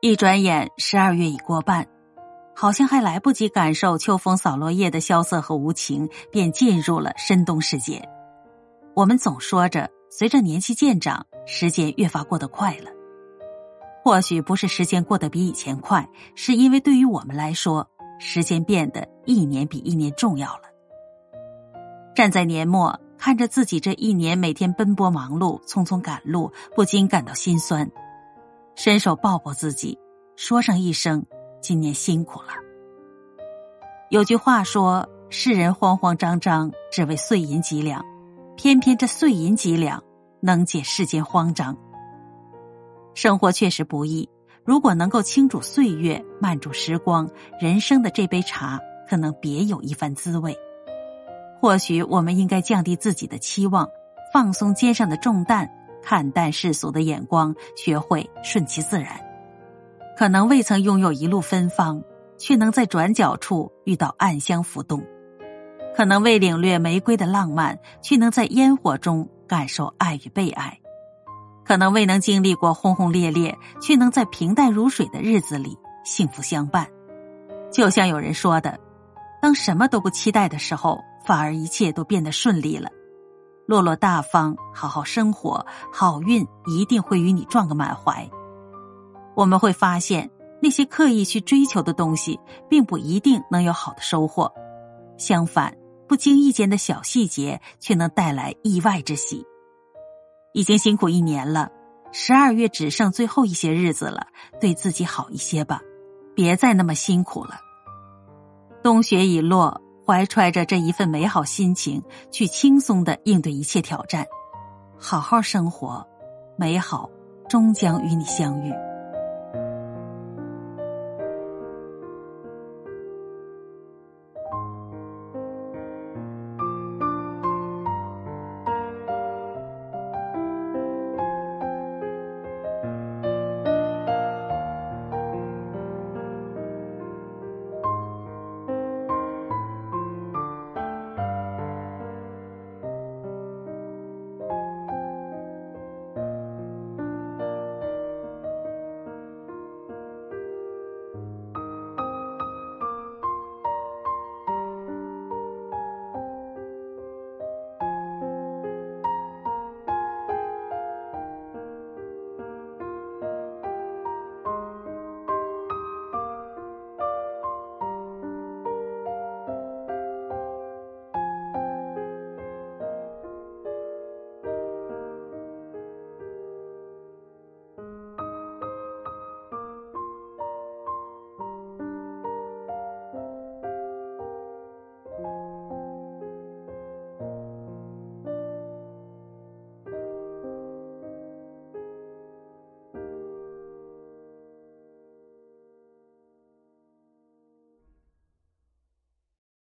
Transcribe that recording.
一转眼，十二月已过半，好像还来不及感受秋风扫落叶的萧瑟和无情，便进入了深冬时节。我们总说着，随着年纪渐长，时间越发过得快了。或许不是时间过得比以前快，是因为对于我们来说，时间变得一年比一年重要了。站在年末，看着自己这一年每天奔波忙碌、匆匆赶路，不禁感到心酸。伸手抱抱自己，说上一声：“今年辛苦了。”有句话说：“世人慌慌张张，只为碎银几两，偏偏这碎银几两能解世间慌张。”生活确实不易，如果能够倾注岁月、慢煮时光，人生的这杯茶可能别有一番滋味。或许我们应该降低自己的期望，放松肩上的重担。看淡世俗的眼光，学会顺其自然。可能未曾拥有一路芬芳，却能在转角处遇到暗香浮动；可能未领略玫瑰的浪漫，却能在烟火中感受爱与被爱；可能未能经历过轰轰烈烈，却能在平淡如水的日子里幸福相伴。就像有人说的：“当什么都不期待的时候，反而一切都变得顺利了。”落落大方，好好生活，好运一定会与你撞个满怀。我们会发现，那些刻意去追求的东西，并不一定能有好的收获。相反，不经意间的小细节，却能带来意外之喜。已经辛苦一年了，十二月只剩最后一些日子了，对自己好一些吧，别再那么辛苦了。冬雪已落。怀揣着这一份美好心情，去轻松的应对一切挑战，好好生活，美好终将与你相遇。